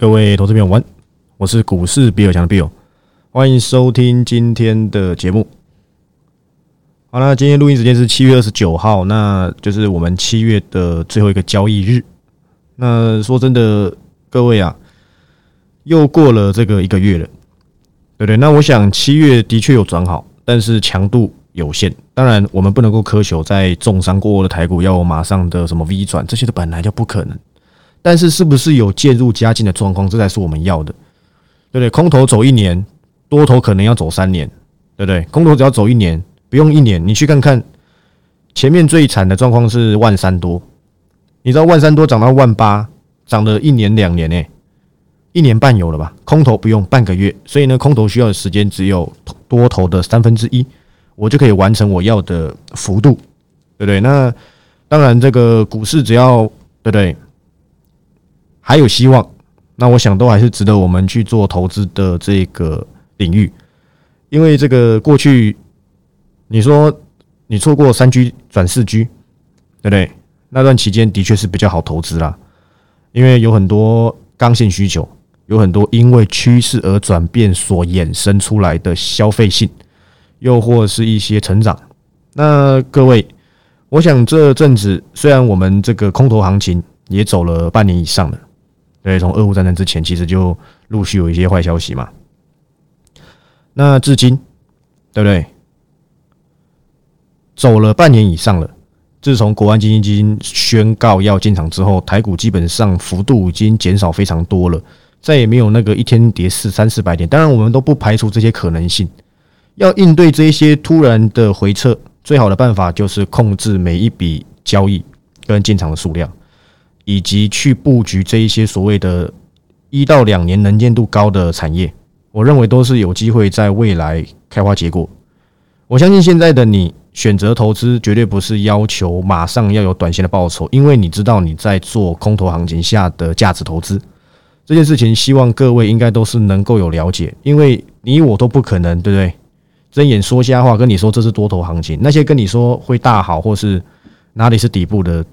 各位投资朋友，晚，我是股市比尔强的 Bill，欢迎收听今天的节目。好了，今天录音时间是七月二十九号，那就是我们七月的最后一个交易日。那说真的，各位啊，又过了这个一个月了，对不对？那我想七月的确有转好，但是强度有限。当然，我们不能够苛求在重伤过后的台股要马上的什么 V 转，这些都本来就不可能。但是，是不是有渐入佳境的状况？这才是我们要的，对不对？空头走一年，多头可能要走三年，对不对？空头只要走一年，不用一年，你去看看前面最惨的状况是万三多，你知道万三多涨到万八，涨了一年两年呢，一年半有了吧？空头不用半个月，所以呢，空头需要的时间只有多头的三分之一，我就可以完成我要的幅度，对不对？那当然，这个股市只要对不对？还有希望，那我想都还是值得我们去做投资的这个领域，因为这个过去你说你错过三 G 转四 G，对不对？那段期间的确是比较好投资啦，因为有很多刚性需求，有很多因为趋势而转变所衍生出来的消费性，又或是一些成长。那各位，我想这阵子虽然我们这个空头行情也走了半年以上了。对，从俄乌战争之前，其实就陆续有一些坏消息嘛。那至今，对不对？走了半年以上了。自从国安基金基金宣告要进场之后，台股基本上幅度已经减少非常多了，再也没有那个一天跌四三四百点。当然，我们都不排除这些可能性。要应对这些突然的回撤，最好的办法就是控制每一笔交易跟进场的数量。以及去布局这一些所谓的一到两年能见度高的产业，我认为都是有机会在未来开花结果。我相信现在的你选择投资，绝对不是要求马上要有短线的报酬，因为你知道你在做空头行情下的价值投资这件事情，希望各位应该都是能够有了解，因为你我都不可能，对不对？睁眼说瞎话，跟你说这是多头行情，那些跟你说会大好或是哪里是底部的。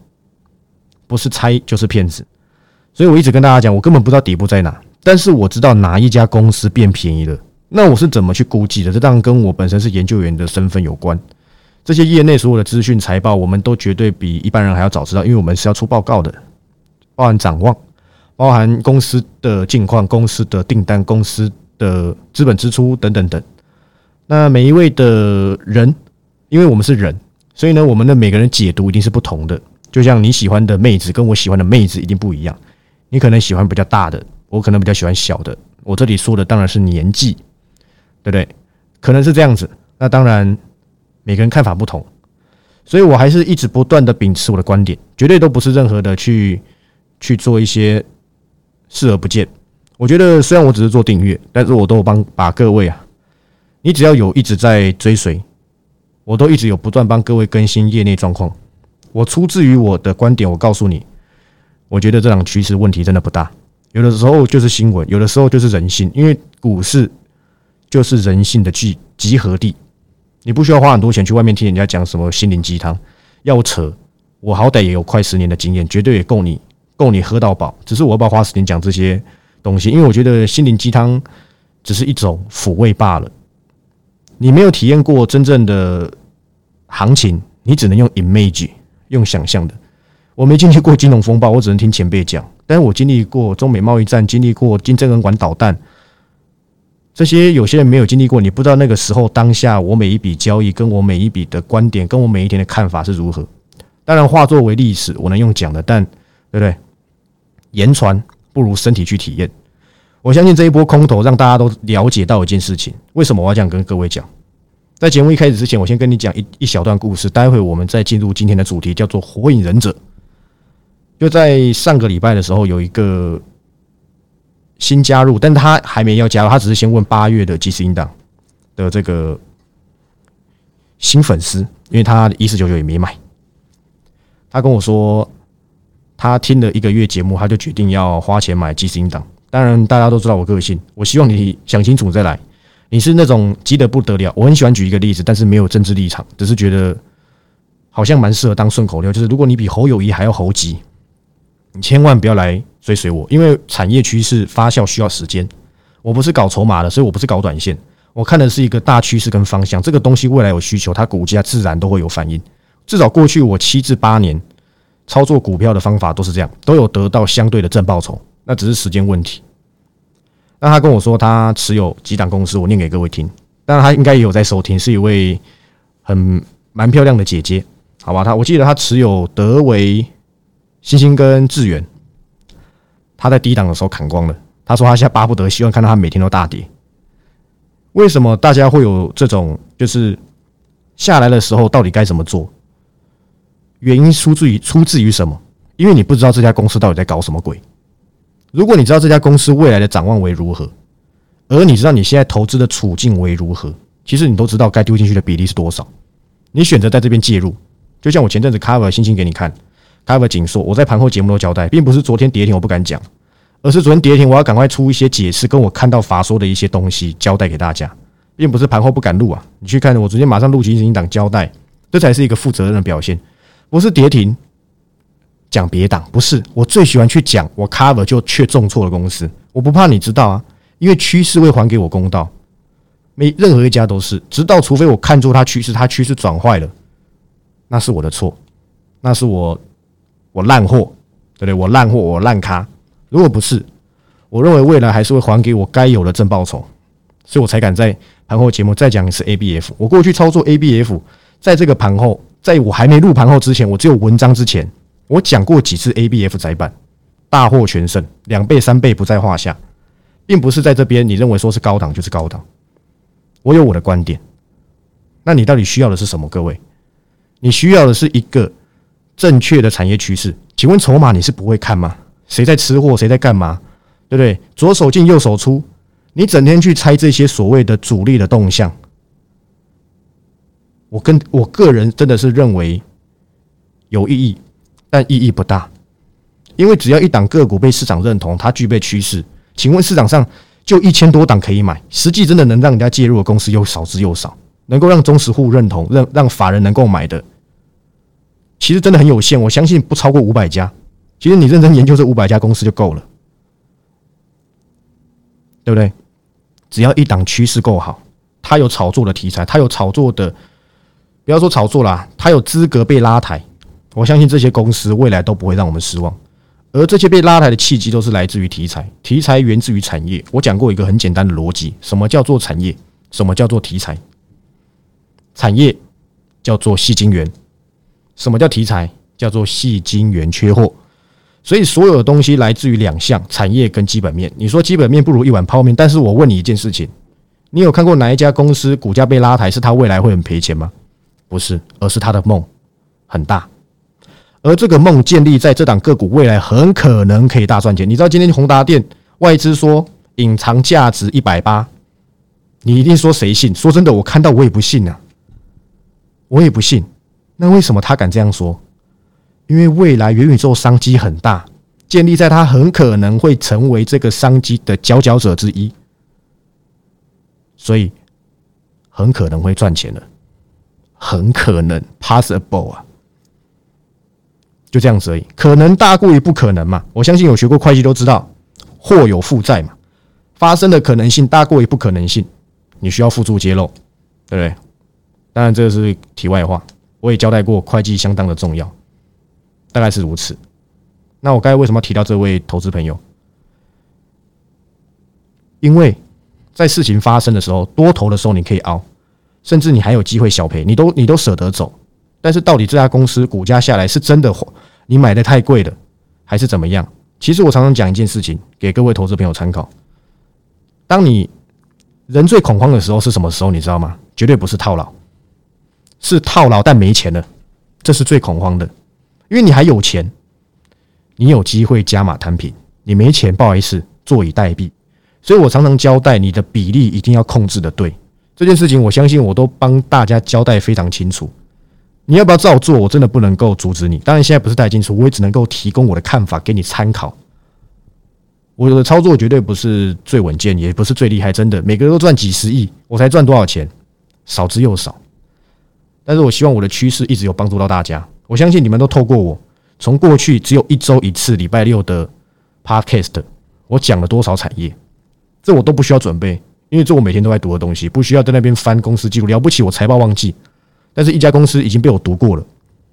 不是猜就是骗子，所以我一直跟大家讲，我根本不知道底部在哪，但是我知道哪一家公司变便宜了。那我是怎么去估计的？这当然跟我本身是研究员的身份有关。这些业内所有的资讯、财报，我们都绝对比一般人还要早知道，因为我们是要出报告的，包含展望，包含公司的近况、公司的订单、公司的资本支出等等等。那每一位的人，因为我们是人，所以呢，我们的每个人解读一定是不同的。就像你喜欢的妹子跟我喜欢的妹子一定不一样，你可能喜欢比较大的，我可能比较喜欢小的。我这里说的当然是年纪，对不对？可能是这样子。那当然每个人看法不同，所以我还是一直不断的秉持我的观点，绝对都不是任何的去去做一些视而不见。我觉得虽然我只是做订阅，但是我都帮把各位啊，你只要有一直在追随，我都一直有不断帮各位更新业内状况。我出自于我的观点，我告诉你，我觉得这场趋势问题真的不大。有的时候就是新闻，有的时候就是人性，因为股市就是人性的聚集合地。你不需要花很多钱去外面听人家讲什么心灵鸡汤，要扯，我好歹也有快十年的经验，绝对也够你够你喝到饱。只是我要不要花时间讲这些东西？因为我觉得心灵鸡汤只是一种抚慰罢了。你没有体验过真正的行情，你只能用 image。用想象的，我没经历过金融风暴，我只能听前辈讲。但是我经历过中美贸易战，经历过金正恩管导弹，这些有些人没有经历过，你不知道那个时候当下我每一笔交易，跟我每一笔的观点，跟我每一天的看法是如何。当然化作为历史，我能用讲的，但对不对？言传不如身体去体验。我相信这一波空头让大家都了解到一件事情，为什么我要这样跟各位讲？在节目一开始之前，我先跟你讲一一小段故事。待会我们再进入今天的主题，叫做《火影忍者》。就在上个礼拜的时候，有一个新加入，但他还没要加入，他只是先问八月的即时音档的这个新粉丝，因为他一四九九也没买。他跟我说，他听了一个月节目，他就决定要花钱买即时音档。当然，大家都知道我个性，我希望你想清楚再来。你是那种急得不得了，我很喜欢举一个例子，但是没有政治立场，只是觉得好像蛮适合当顺口溜。就是如果你比侯友谊还要猴急，你千万不要来追随我，因为产业趋势发酵需要时间。我不是搞筹码的，所以我不是搞短线，我看的是一个大趋势跟方向。这个东西未来有需求，它股价自然都会有反应。至少过去我七至八年操作股票的方法都是这样，都有得到相对的正报酬，那只是时间问题。那他跟我说他持有几档公司，我念给各位听。当然他应该也有在收听，是一位很蛮漂亮的姐姐，好吧？他我记得他持有德维、星星跟智远，他在低档的时候砍光了。他说他现在巴不得希望看到他每天都大跌。为什么大家会有这种就是下来的时候到底该怎么做？原因出自于出自于什么？因为你不知道这家公司到底在搞什么鬼。如果你知道这家公司未来的展望为如何，而你知道你现在投资的处境为如何，其实你都知道该丢进去的比例是多少。你选择在这边介入，就像我前阵子 cover 星星给你看，cover 紧缩，我在盘后节目都交代，并不是昨天跌停我不敢讲，而是昨天跌停我要赶快出一些解释，跟我看到法说的一些东西交代给大家，并不是盘后不敢录啊。你去看我昨天马上录进行档交代，这才是一个负责任的表现，不是跌停。讲别档不是，我最喜欢去讲我 cover 就却重错的公司，我不怕你知道啊，因为趋势会还给我公道。没任何一家都是，直到除非我看出它趋势，它趋势转坏了，那是我的错，那是我我烂货，对不对？我烂货，我烂咖。如果不是，我认为未来还是会还给我该有的正报酬，所以我才敢在盘后节目再讲一次 ABF。我过去操作 ABF，在这个盘后，在我还没入盘后之前，我只有文章之前。我讲过几次 A B F 窄板大获全胜，两倍三倍不在话下，并不是在这边你认为说是高档就是高档。我有我的观点，那你到底需要的是什么？各位，你需要的是一个正确的产业趋势。请问筹码你是不会看吗？谁在吃货？谁在干嘛？对不对？左手进右手出，你整天去猜这些所谓的主力的动向，我跟我个人真的是认为有意义。但意义不大，因为只要一档个股被市场认同，它具备趋势。请问市场上就一千多档可以买，实际真的能让人家介入的公司又少之又少，能够让中实户认同、让让法人能够买的，其实真的很有限。我相信不超过五百家。其实你认真研究这五百家公司就够了，对不对？只要一档趋势够好，它有炒作的题材，它有炒作的，不要说炒作啦，它有资格被拉抬。我相信这些公司未来都不会让我们失望，而这些被拉抬的契机都是来自于题材，题材源自于产业。我讲过一个很简单的逻辑：什么叫做产业？什么叫做题材？产业叫做细金源，什么叫题材？叫做细金源缺货。所以所有的东西来自于两项：产业跟基本面。你说基本面不如一碗泡面，但是我问你一件事情：你有看过哪一家公司股价被拉抬，是它未来会很赔钱吗？不是，而是它的梦很大。而这个梦建立在这档个股未来很可能可以大赚钱。你知道今天宏达电外资说隐藏价值一百八，你一定说谁信？说真的，我看到我也不信啊，我也不信。那为什么他敢这样说？因为未来元宇宙商机很大，建立在他很可能会成为这个商机的佼佼者之一，所以很可能会赚钱了，很可能 possible 啊。就这样子而已，可能大过于不可能嘛？我相信有学过会计都知道，货有负债嘛，发生的可能性大过于不可能性，你需要付诸揭露，对不对？当然这个是题外话，我也交代过，会计相当的重要，大概是如此。那我刚才为什么提到这位投资朋友？因为在事情发生的时候，多头的时候你可以熬，甚至你还有机会小赔，你都你都舍得走。但是到底这家公司股价下来是真的你买的太贵了，还是怎么样？其实我常常讲一件事情给各位投资朋友参考：当你人最恐慌的时候是什么时候？你知道吗？绝对不是套牢，是套牢但没钱了，这是最恐慌的。因为你还有钱，你有机会加码摊平；你没钱，不好意思，坐以待毙。所以我常常交代你的比例一定要控制的对。这件事情，我相信我都帮大家交代非常清楚。你要不要照做？我真的不能够阻止你。当然，现在不是太清楚，我也只能够提供我的看法给你参考。我的操作绝对不是最稳健，也不是最厉害。真的，每个人都赚几十亿，我才赚多少钱？少之又少。但是我希望我的趋势一直有帮助到大家。我相信你们都透过我，从过去只有一周一次礼拜六的 podcast，我讲了多少产业，这我都不需要准备，因为这我每天都在读的东西，不需要在那边翻公司记录。了不起，我财报忘记，但是一家公司已经被我读过了，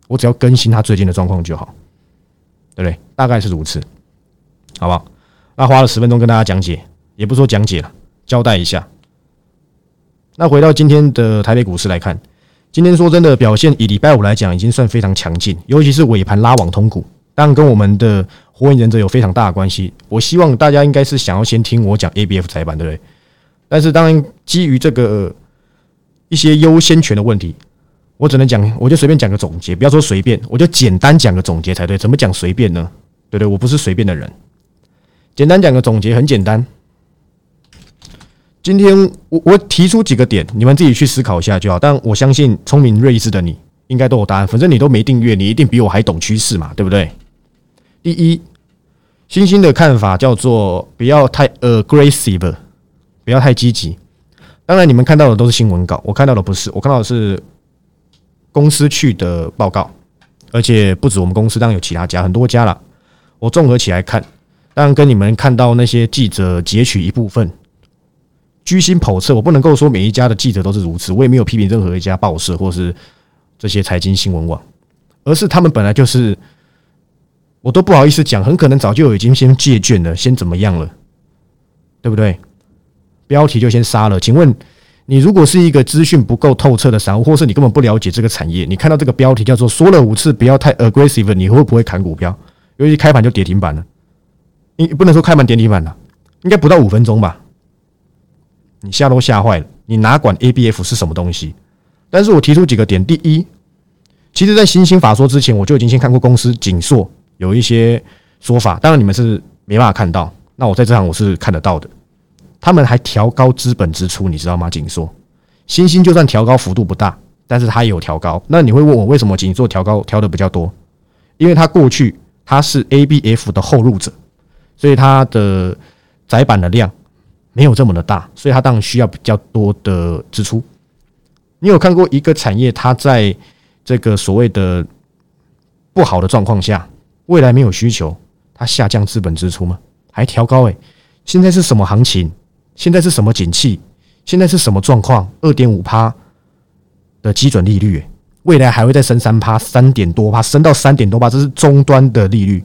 我只要更新它最近的状况就好，对不对？大概是如此，好不好？那花了十分钟跟大家讲解，也不说讲解了，交代一下。那回到今天的台北股市来看，今天说真的表现，以礼拜五来讲，已经算非常强劲，尤其是尾盘拉网通股，当然跟我们的火影忍者有非常大的关系。我希望大家应该是想要先听我讲 A B F 窄板，对不对？但是当然基于这个一些优先权的问题，我只能讲，我就随便讲个总结，不要说随便，我就简单讲个总结才对。怎么讲随便呢？对对，我不是随便的人。简单讲个总结，很简单。今天我我提出几个点，你们自己去思考一下就好。但我相信聪明睿智的你应该都有答案。反正你都没订阅，你一定比我还懂趋势嘛，对不对？第一，星星的看法叫做不要太 aggressive，不要太积极。当然，你们看到的都是新闻稿，我看到的不是，我看到的是公司去的报告，而且不止我们公司，当然有其他家，很多家了。我综合起来看，当然跟你们看到那些记者截取一部分。居心叵测，我不能够说每一家的记者都是如此，我也没有批评任何一家报社或是这些财经新闻网，而是他们本来就是，我都不好意思讲，很可能早就已经先借卷了，先怎么样了，对不对？标题就先杀了。请问你如果是一个资讯不够透彻的散户，或是你根本不了解这个产业，你看到这个标题叫做说了五次不要太 aggressive，你会不会砍股票？尤其开盘就跌停板了，你不能说开盘跌停板了，应该不到五分钟吧？你吓都吓坏了，你哪管 A B F 是什么东西？但是我提出几个点：第一，其实，在新兴法说之前，我就已经先看过公司锦硕有一些说法，当然你们是没办法看到。那我在这行我是看得到的，他们还调高资本支出，你知道吗？紧缩、新兴就算调高幅度不大，但是它也有调高。那你会问我为什么紧缩调高调的比较多？因为它过去它是 A B F 的后入者，所以它的窄板的量。没有这么的大，所以它当然需要比较多的支出。你有看过一个产业，它在这个所谓的不好的状况下，未来没有需求，它下降资本支出吗？还调高？诶，现在是什么行情？现在是什么景气？现在是什么状况？二点五趴的基准利率，未来还会再升三趴，三点多趴，升到三点多趴，这是终端的利率，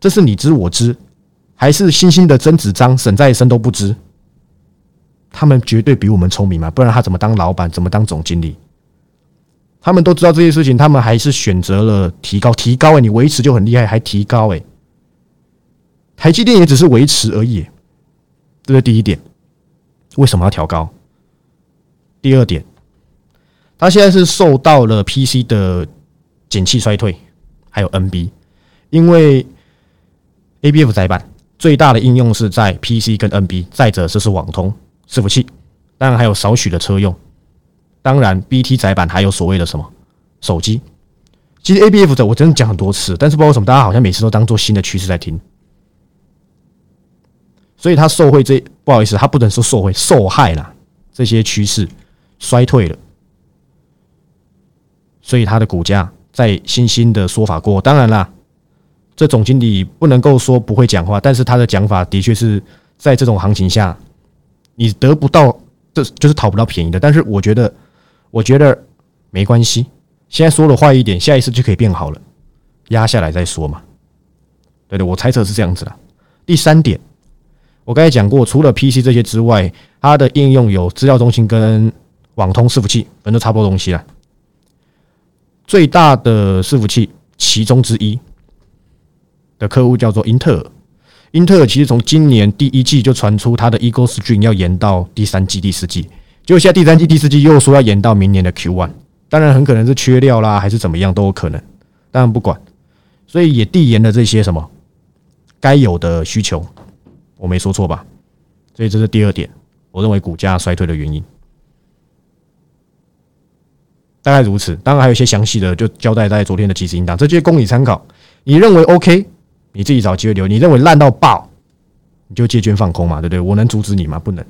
这是你知我知。还是新兴的曾子章、沈再生都不知，他们绝对比我们聪明嘛？不然他怎么当老板？怎么当总经理？他们都知道这些事情，他们还是选择了提高，提高哎，你维持就很厉害，还提高哎。台积电也只是维持而已，这是第一点。为什么要调高？第二点，它现在是受到了 PC 的景气衰退，还有 NB，因为 ABF 窄板。最大的应用是在 PC 跟 NB，再者就是网通伺服器，当然还有少许的车用，当然 BT 载板还有所谓的什么手机。其实 ABF 的我真的讲很多次，但是不知道为什么大家好像每次都当做新的趋势在听。所以它受贿这不好意思，它不能说受贿，受害了这些趋势衰退了，所以它的股价在新兴的说法过，当然啦。这总经理不能够说不会讲话，但是他的讲法的确是在这种行情下，你得不到，这就是讨不到便宜的。但是我觉得，我觉得没关系，现在说的坏一点，下一次就可以变好了，压下来再说嘛。对的，我猜测是这样子的。第三点，我刚才讲过，除了 PC 这些之外，它的应用有资料中心跟网通伺服器，反正都差不多东西了。最大的伺服器其中之一。的客户叫做英特尔，英特尔其实从今年第一季就传出它的 Eagle Stream 要延到第三季、第四季，结果现在第三季、第四季又说要延到明年的 Q one，当然很可能是缺料啦，还是怎么样都有可能，当然不管，所以也递延了这些什么该有的需求，我没说错吧？所以这是第二点，我认为股价衰退的原因，大概如此。当然还有一些详细的，就交代在昨天的即时应档，这些供你参考。你认为 OK？你自己找机会留。你认为烂到爆，你就借券放空嘛，对不对？我能阻止你吗？不能。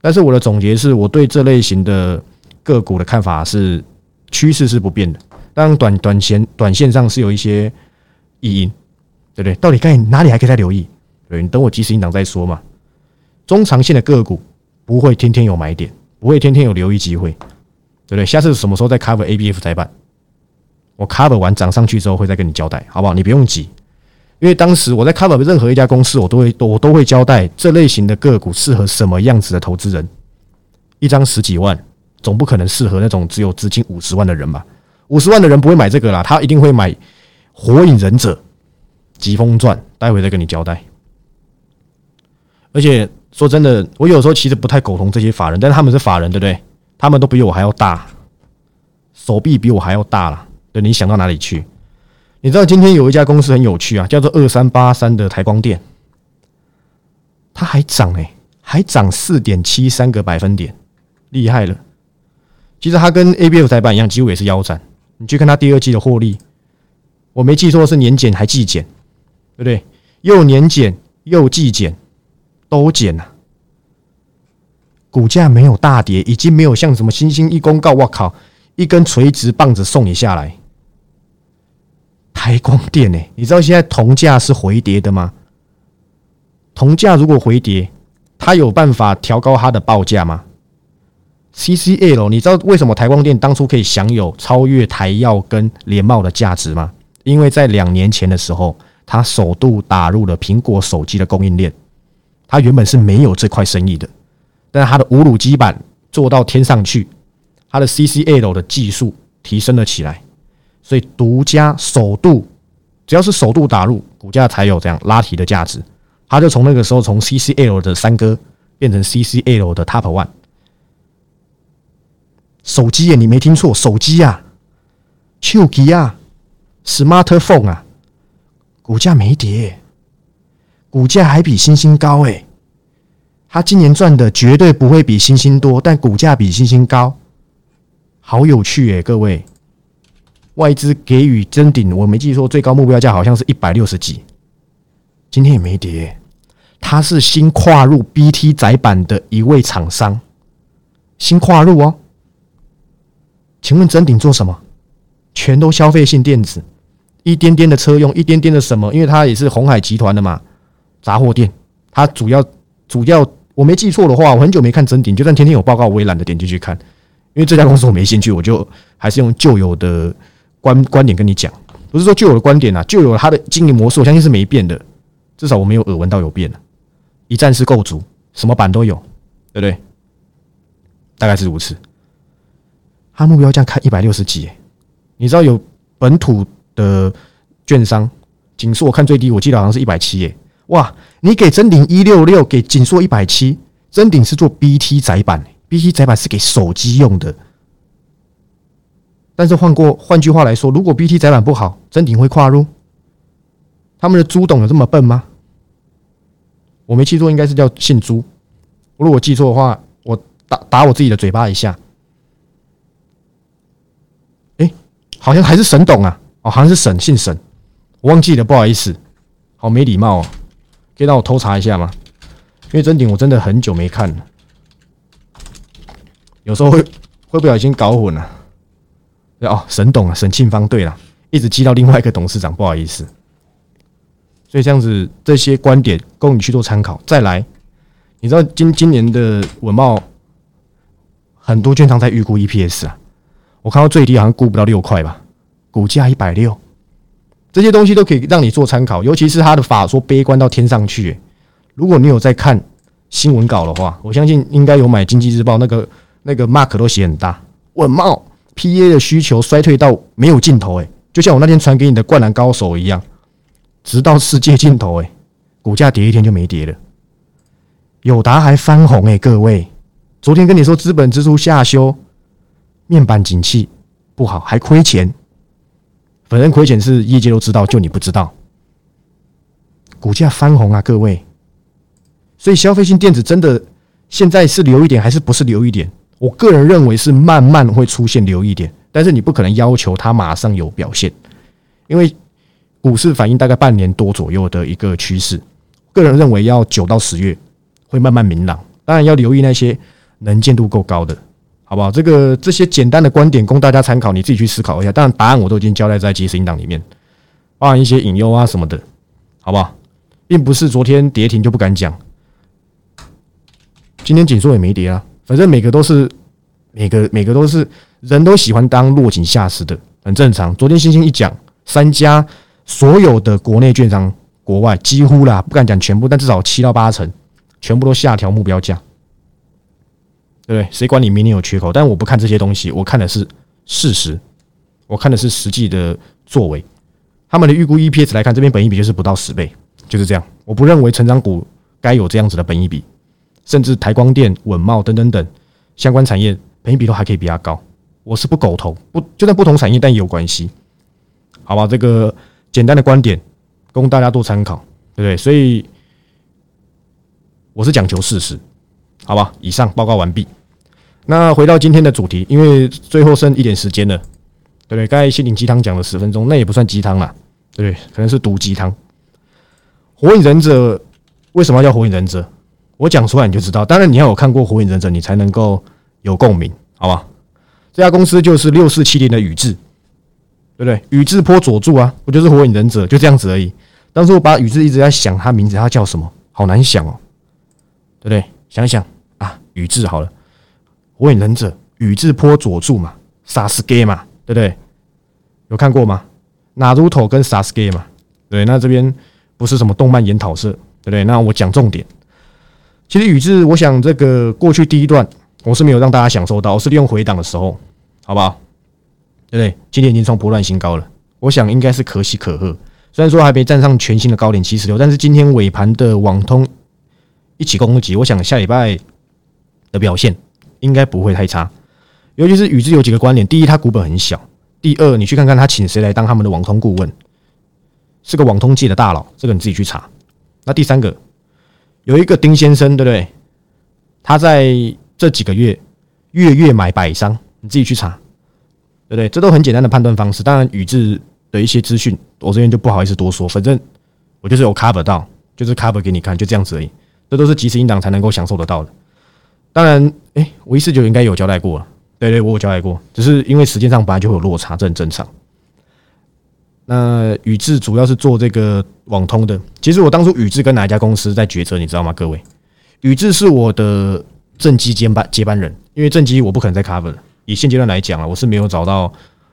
但是我的总结是我对这类型的个股的看法是趋势是不变的。当，短短线短线上是有一些异因，对不对？到底该哪里还可以再留意？对你等我及时引导再说嘛。中长线的个股不会天天有买点，不会天天有留意机会，对不对？下次什么时候再 cover A B F 再办？我 cover 完涨上去之后会再跟你交代，好不好？你不用急，因为当时我在 cover 任何一家公司，我都会我都会交代这类型的个股适合什么样子的投资人。一张十几万，总不可能适合那种只有资金五十万的人吧？五十万的人不会买这个啦，他一定会买《火影忍者》《疾风传》，待会再跟你交代。而且说真的，我有时候其实不太苟同这些法人，但是他们是法人，对不对？他们都比我还要大，手臂比我还要大了。对，你想到哪里去？你知道今天有一家公司很有趣啊，叫做二三八三的台光电，它还涨哎，还涨四点七三个百分点，厉害了。其实它跟 A B F 台板一样，几乎也是腰斩。你去看它第二季的获利，我没记错是年减还季减，对不对？又年减又季减，都减了。股价没有大跌，已经没有像什么星星一公告，我靠，一根垂直棒子送你下来。台光电呢？你知道现在铜价是回跌的吗？铜价如果回跌，它有办法调高它的报价吗？CCL，你知道为什么台光电当初可以享有超越台药跟联茂的价值吗？因为在两年前的时候，它首度打入了苹果手机的供应链，它原本是没有这块生意的，但是它的五乳基板做到天上去，它的 CCL 的技术提升了起来。所以独家首度，只要是首度打入，股价才有这样拉提的价值。他就从那个时候从 CCL 的三哥变成 CCL 的 Top One。手机耶，你没听错，手机啊，手机啊，Smartphone 啊，股价没跌，股价还比星星高哎。他今年赚的绝对不会比星星多，但股价比星星高，好有趣哎，各位。外资给予真顶，我没记错，最高目标价好像是一百六十几，今天也没跌。他是新跨入 BT 窄板的一位厂商，新跨入哦。请问真顶做什么？全都消费性电子，一点点的车用，一点点的什么？因为它也是红海集团的嘛，杂货店。它主要主要我没记错的话，我很久没看真顶，就算天天有报告，我也懒得点进去看，因为这家公司我没兴趣，我就还是用旧有的。观观点跟你讲，不是说旧有的观点啊，旧有它的经营模式，我相信是没变的，至少我没有耳闻到有变的。一站式构筑，什么版都有，对不对？大概是如此。他目标价看一百六十几，你知道有本土的券商，锦硕我看最低，我记得好像是一百七耶。哇，你给真顶一六六，给锦硕一百七，真顶是做 BT 窄板，BT 窄板是给手机用的。但是换过换句话来说，如果 BT 窄板不好，真顶会跨入？他们的朱董有这么笨吗？我没记错，应该是叫姓朱。如果我记错的话，我打打我自己的嘴巴一下。哎，好像还是沈董啊！哦，好像是沈，姓沈，我忘记了，不好意思，好没礼貌哦。可以让我偷查一下吗？因为真顶我真的很久没看了，有时候会会不小心搞混了。哦，沈董啊，沈庆芳对了，一直记到另外一个董事长，不好意思。所以这样子，这些观点供你去做参考。再来，你知道今今年的文茂很多券商在预估 EPS 啊，我看到最低好像估不到六块吧，股价一百六，这些东西都可以让你做参考。尤其是他的法说悲观到天上去，如果你有在看新闻稿的话，我相信应该有买经济日报，那个那个 mark 都写很大，文茂。P A 的需求衰退到没有尽头，哎，就像我那天传给你的灌篮高手一样，直到世界尽头，哎，股价跌一天就没跌了。友达还翻红，哎，各位，昨天跟你说资本支出下修，面板景气不好，还亏钱，反正亏钱是业界都知道，就你不知道。股价翻红啊，各位，所以消费性电子真的现在是留一点，还是不是留一点？我个人认为是慢慢会出现留一点，但是你不可能要求它马上有表现，因为股市反映大概半年多左右的一个趋势。个人认为要九到十月会慢慢明朗，当然要留意那些能见度够高的，好不好？这个这些简单的观点供大家参考，你自己去思考一下。当然答案我都已经交代在即时音档里面，包含一些隐忧啊什么的，好不好？并不是昨天跌停就不敢讲，今天紧缩也没跌啊，反正每个都是每个每个都是人都喜欢当落井下石的，很正常。昨天星星一讲，三家所有的国内券商、国外几乎啦，不敢讲全部，但至少七到八成全部都下调目标价，对不对？谁管你明年有缺口？但我不看这些东西，我看的是事实，我看的是实际的作为。他们的预估 EPS 来看，这边本益比就是不到十倍。就是这样，我不认为成长股该有这样子的本益比，甚至台光电、稳茂等等等相关产业本益比都还可以比它高。我是不苟同，不就算不同产业，但也有关系，好吧？这个简单的观点供大家做参考，对不对？所以我是讲求事实，好吧？以上报告完毕。那回到今天的主题，因为最后剩一点时间了，对不对？刚才心灵鸡汤讲了十分钟，那也不算鸡汤了，对不对？可能是毒鸡汤。火影忍者为什么要叫火影忍者？我讲出来你就知道。当然，你要有看过火影忍者，你才能够有共鸣，好吧？这家公司就是六四七零的宇智，对不对？宇智波佐助啊，不就是火影忍者？就这样子而已。当时我把宇智一直在想他名字，他叫什么？好难想哦，对不对？想想啊，宇智好了，火影忍者宇智波佐助嘛，Sasuke 嘛，对不对？有看过吗？哪如头跟 Sasuke 嘛？对，那这边。不是什么动漫研讨社，对不对？那我讲重点。其实宇智，我想这个过去第一段我是没有让大家享受到，我是利用回档的时候，好不好？对不对？今天已经创波段新高了，我想应该是可喜可贺。虽然说还没站上全新的高点七十六，但是今天尾盘的网通一起攻击，我想下礼拜的表现应该不会太差。尤其是宇智有几个观点：第一，它股本很小；第二，你去看看他请谁来当他们的网通顾问。是个网通界的大佬，这个你自己去查。那第三个，有一个丁先生，对不对？他在这几个月月月买百商，你自己去查，对不对？这都很简单的判断方式。当然，宇智的一些资讯，我这边就不好意思多说。反正我就是有 cover 到，就是 cover 给你看，就这样子而已。这都是即时音档才能够享受得到的。当然，哎，我一四九应该有交代过了，对对，我有交代过，只是因为时间上本来就会有落差，这很正常。那宇智主要是做这个网通的。其实我当初宇智跟哪一家公司在抉择，你知道吗？各位，宇智是我的正机接班接班人，因为正机我不可能再 cover 了。以现阶段来讲啊，我是没有找到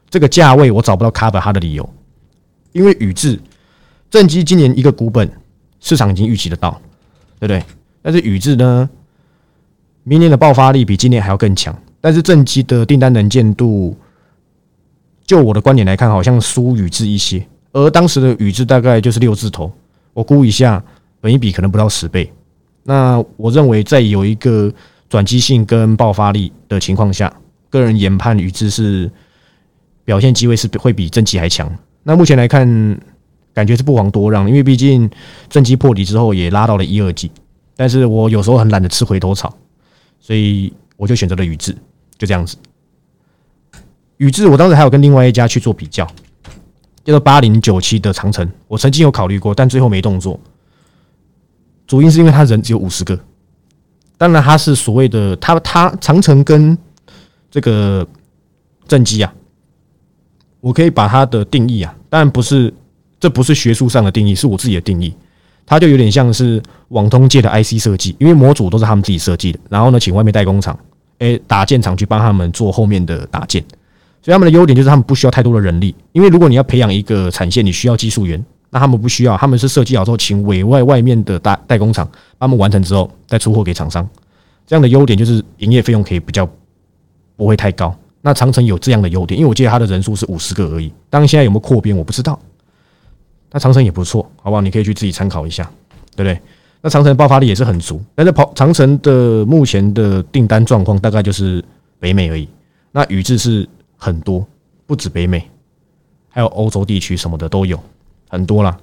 这个价位，我找不到 cover 它的理由。因为宇智正机今年一个股本市场已经预期得到，对不对？但是宇智呢，明年的爆发力比今年还要更强，但是正机的订单能见度。就我的观点来看，好像输宇智一些，而当时的宇智大概就是六字头，我估一下，本一比可能不到十倍。那我认为在有一个转机性跟爆发力的情况下，个人研判宇智是表现机会是会比正极还强。那目前来看，感觉是不遑多让，因为毕竟正极破底之后也拉到了一二级，但是我有时候很懒得吃回头草，所以我就选择了宇智，就这样子。宇智，我当时还有跟另外一家去做比较，叫做八零九七的长城，我曾经有考虑过，但最后没动作。主因是因为他人只有五十个，当然他是所谓的他他长城跟这个正机啊，我可以把它的定义啊，当然不是，这不是学术上的定义，是我自己的定义。它就有点像是网通界的 IC 设计，因为模组都是他们自己设计的，然后呢，请外面代工厂，诶，打件厂去帮他们做后面的打件。所以他们的优点就是他们不需要太多的人力，因为如果你要培养一个产线，你需要技术员，那他们不需要，他们是设计好之后，请委外外面的代代工厂，他们完成之后再出货给厂商。这样的优点就是营业费用可以比较不会太高。那长城有这样的优点，因为我记得他的人数是五十个而已。当然现在有没有扩编我不知道。那长城也不错，好不好？你可以去自己参考一下，对不对？那长城爆发力也是很足，但是跑长城的目前的订单状况大概就是北美而已。那宇智是。很多，不止北美，还有欧洲地区什么的都有，很多啦。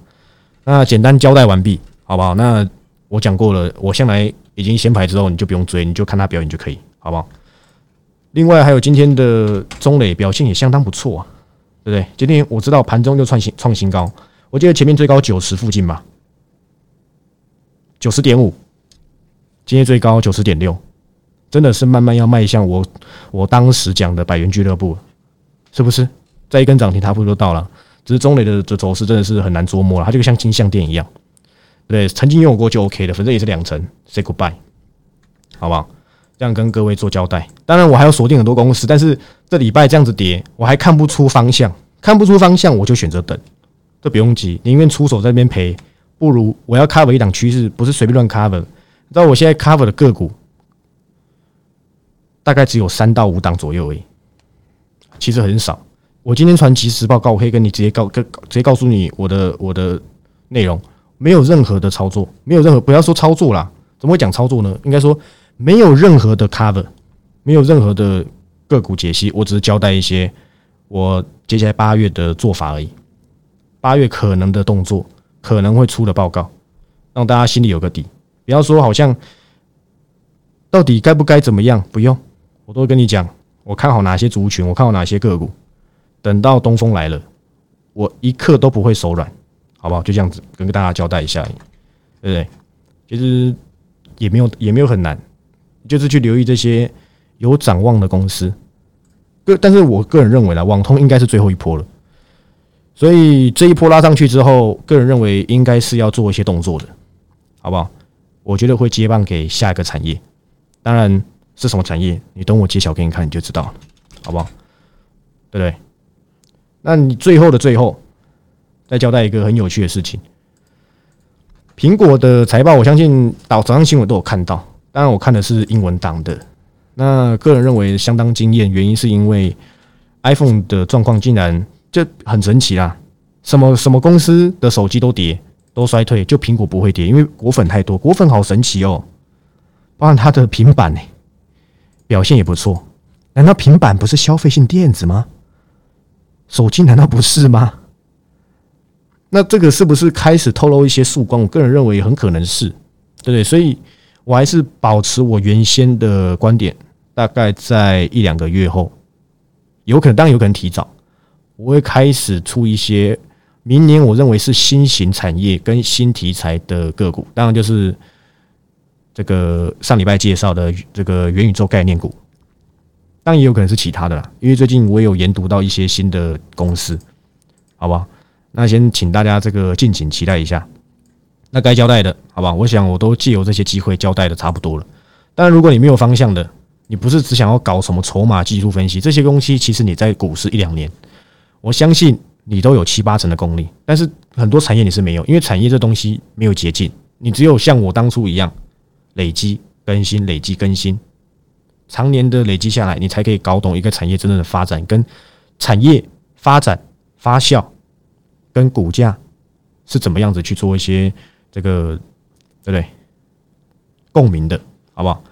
那简单交代完毕，好不好？那我讲过了，我向来已经先排之后，你就不用追，你就看他表演就可以，好不好？另外还有今天的中磊表现也相当不错啊，对不对？今天我知道盘中就创新创新高，我记得前面最高九十附近吧，九十点五，今天最高九十点六，真的是慢慢要迈向我我当时讲的百元俱乐部。是不是在一根涨停，它不就到了？只是中磊的这走势真的是很难捉摸了，它就像金项店一样。对，曾经拥有过就 OK 的，反正也是两成，say goodbye，好不好？这样跟各位做交代。当然，我还要锁定很多公司，但是这礼拜这样子跌，我还看不出方向，看不出方向，我就选择等，这不用急，宁愿出手在那边赔，不如我要 cover 一档趋势，不是随便乱 cover。你知道我现在 cover 的个股大概只有三到五档左右而已，其实很少。我今天传即时报告，我可以跟你直接告，跟直接告诉你我的我的内容，没有任何的操作，没有任何不要说操作啦，怎么会讲操作呢？应该说没有任何的 cover，没有任何的个股解析，我只是交代一些我接下来八月的做法而已，八月可能的动作，可能会出的报告，让大家心里有个底，不要说好像到底该不该怎么样，不用，我都跟你讲，我看好哪些族群，我看好哪些个股。等到东风来了，我一刻都不会手软，好不好？就这样子跟大家交代一下，对不对？其实也没有也没有很难，就是去留意这些有展望的公司。个，但是我个人认为呢，网通应该是最后一波了。所以这一波拉上去之后，个人认为应该是要做一些动作的，好不好？我觉得会接棒给下一个产业，当然是什么产业，你等我揭晓给你看，你就知道了，好不好？对不对？那你最后的最后，再交代一个很有趣的事情。苹果的财报，我相信早早上新闻都有看到，当然我看的是英文档的。那个人认为相当惊艳，原因是因为 iPhone 的状况竟然就很神奇啦，什么什么公司的手机都跌，都衰退，就苹果不会跌，因为果粉太多，果粉好神奇哦。包含它的平板呢，表现也不错。难道平板不是消费性电子吗？手机难道不是吗？那这个是不是开始透露一些曙光？我个人认为很可能是，对不对？所以我还是保持我原先的观点，大概在一两个月后，有可能，当然有可能提早，我会开始出一些明年我认为是新型产业跟新题材的个股，当然就是这个上礼拜介绍的这个元宇宙概念股。当然也有可能是其他的啦，因为最近我也有研读到一些新的公司，好不好？那先请大家这个敬请期待一下。那该交代的，好吧？我想我都借由这些机会交代的差不多了。当然，如果你没有方向的，你不是只想要搞什么筹码技术分析这些东西，其实你在股市一两年，我相信你都有七八成的功力。但是很多产业你是没有，因为产业这东西没有捷径，你只有像我当初一样累积更新、累积更新。常年的累积下来，你才可以搞懂一个产业真正的发展，跟产业发展发酵，跟股价是怎么样子去做一些这个对不对共鸣的，好不好？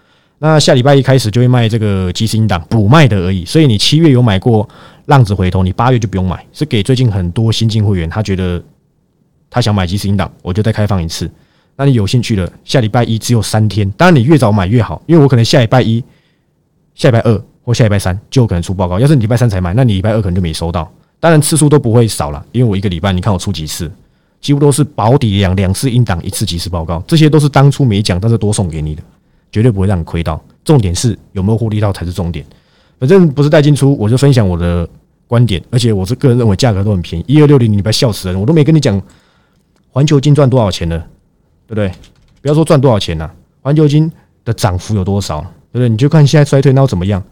那下礼拜一开始就会卖这个基金档补卖的而已，所以你七月有买过浪子回头，你八月就不用买，是给最近很多新进会员，他觉得他想买基金档，我就再开放一次。那你有兴趣的，下礼拜一只有三天，当然你越早买越好，因为我可能下礼拜一。下礼拜二或下礼拜三就有可能出报告。要是你礼拜三才买，那你礼拜二可能就没收到。当然次数都不会少了，因为我一个礼拜你看我出几次，几乎都是保底两两次应档一次即时报告，这些都是当初没讲，但是多送给你的，绝对不会让你亏到。重点是有没有获利到才是重点。反正不是带进出，我就分享我的观点，而且我是个人认为价格都很便宜，一二六零你不要笑死人，我都没跟你讲环球金赚多少钱呢，对不对？不要说赚多少钱呐，环球金的涨幅有多少？对不对？你就看现在衰退，那怎么样？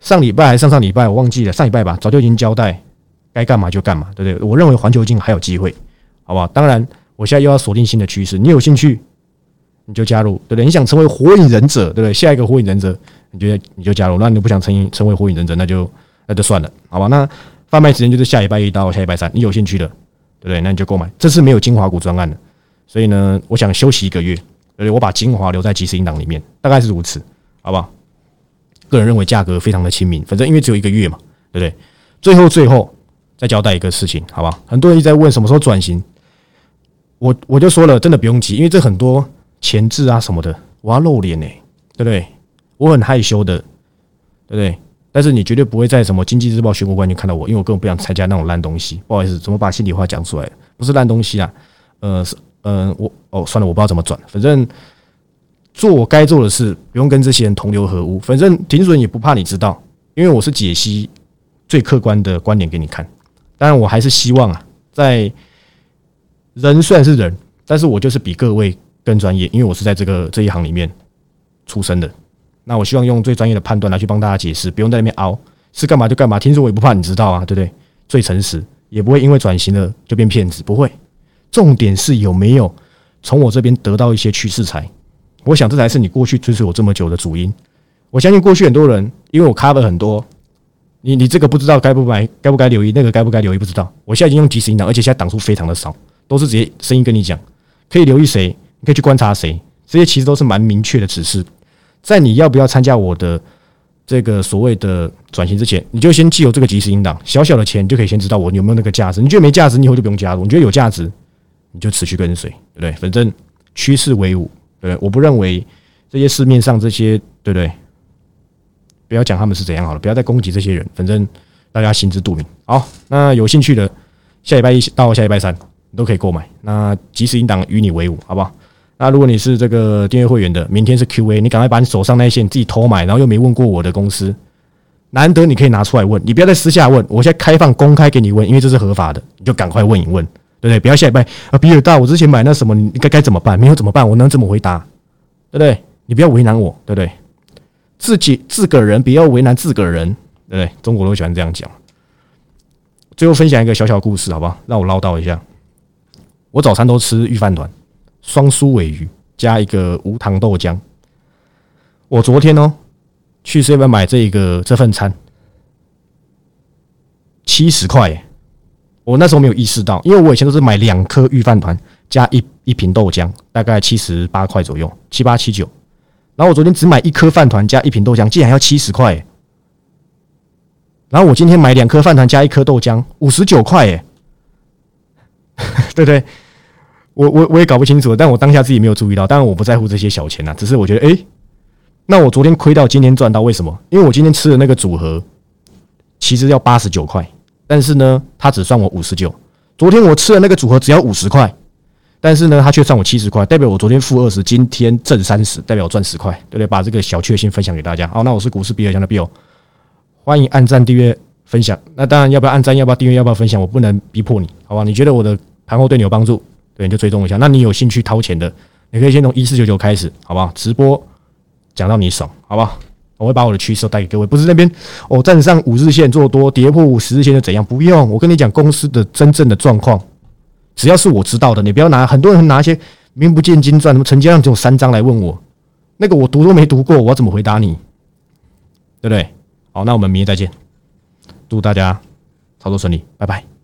上礼拜还是上上礼拜，我忘记了，上礼拜吧，早就已经交代该干嘛就干嘛，对不对？我认为环球金还有机会，好不好？当然，我现在又要锁定新的趋势，你有兴趣你就加入，对不对？你想成为火影忍者，对不对？下一个火影忍者，你觉得你就加入？那你不想成成为火影忍者，那就那就算了，好吧？那贩卖时间就是下礼拜一到下礼拜三，你有兴趣的，对不对？那你就购买。这次没有精华股专案的，所以呢，我想休息一个月，对不对？我把精华留在即时音档里面，大概是如此。好不好？个人认为价格非常的亲民，反正因为只有一个月嘛，对不对？最后最后再交代一个事情，好吧？很多人在问什么时候转型，我我就说了，真的不用急，因为这很多前置啊什么的，我要露脸呢，对不对？我很害羞的，对不对？但是你绝对不会在什么经济日报选股冠军看到我，因为我根本不想参加那种烂东西。不好意思，怎么把心里话讲出来？不是烂东西啊，呃，是呃，我哦，算了，我不知道怎么转，反正。做我该做的事，不用跟这些人同流合污。反正停损也不怕你知道，因为我是解析最客观的观点给你看。当然，我还是希望啊，在人虽然是人，但是我就是比各位更专业，因为我是在这个这一行里面出身的。那我希望用最专业的判断来去帮大家解释，不用在那边熬，是干嘛就干嘛。听说我也不怕你知道啊，对不对？最诚实，也不会因为转型了就变骗子，不会。重点是有没有从我这边得到一些趋势财。我想这才是你过去追随我这么久的主因。我相信过去很多人，因为我 cover 很多，你你这个不知道该不该该不该留意，那个该不该留意不知道。我现在已经用即时引导，而且现在档数非常的少，都是直接声音跟你讲，可以留意谁，可以去观察谁，这些其实都是蛮明确的指示。在你要不要参加我的这个所谓的转型之前，你就先既有这个即时引导，小小的钱你就可以先知道我有没有那个价值。你觉得没价值，你以后就不用加入；你觉得有价值，你就持续跟随，对不对？反正趋势为伍。对不对，我不认为这些市面上这些，对不对？不要讲他们是怎样好了，不要再攻击这些人，反正大家心知肚明。好，那有兴趣的，下礼拜一到下礼拜三你都可以购买。那即时引导与你为伍，好不好？那如果你是这个订阅会员的，明天是 Q&A，你赶快把你手上那些你自己偷买，然后又没问过我的公司，难得你可以拿出来问，你不要在私下问，我现在开放公开给你问，因为这是合法的，你就赶快问一问。对不对？不要下礼拜啊！比尔大，我之前买那什么，你该该怎么办？没有怎么办？我能怎么回答？对不对？你不要为难我，对不对？自己自个人不要为难自个人，对不对？中国都喜欢这样讲。最后分享一个小小故事，好不好？让我唠叨一下。我早餐都吃御饭团，双酥尾鱼加一个无糖豆浆。我昨天哦去这边买这个这份餐，七十块。我那时候没有意识到，因为我以前都是买两颗御饭团加一一瓶豆浆，大概七十八块左右，七八七九。然后我昨天只买一颗饭团加一瓶豆浆，竟然要七十块。然后我今天买两颗饭团加一颗豆浆，五十九块，哎，对不对？我我我也搞不清楚，但我当下自己没有注意到。当然我不在乎这些小钱呐，只是我觉得，哎，那我昨天亏到今天赚到，为什么？因为我今天吃的那个组合其实要八十九块。但是呢，他只算我五十九。昨天我吃的那个组合只要五十块，但是呢，他却算我七十块，代表我昨天负二十，今天挣三十，代表我赚十块，对不对？把这个小确幸分享给大家。好，那我是股市比尔强的 Bill，欢迎按赞、订阅、分享。那当然，要不要按赞？要不要订阅？要不要分享？我不能逼迫你，好吧？你觉得我的盘后对你有帮助，对，你就追踪一下。那你有兴趣掏钱的，你可以先从一四九九开始，好不好？直播讲到你爽，好不好？我会把我的趋势带给各位，不是那边哦站上五日线做多，跌破五十日线就怎样？不用，我跟你讲公司的真正的状况，只要是我知道的，你不要拿很多人拿一些名不见经传，什么成交量只有三张来问我，那个我读都没读过，我要怎么回答你？对不对？好，那我们明天再见，祝大家操作顺利，拜拜。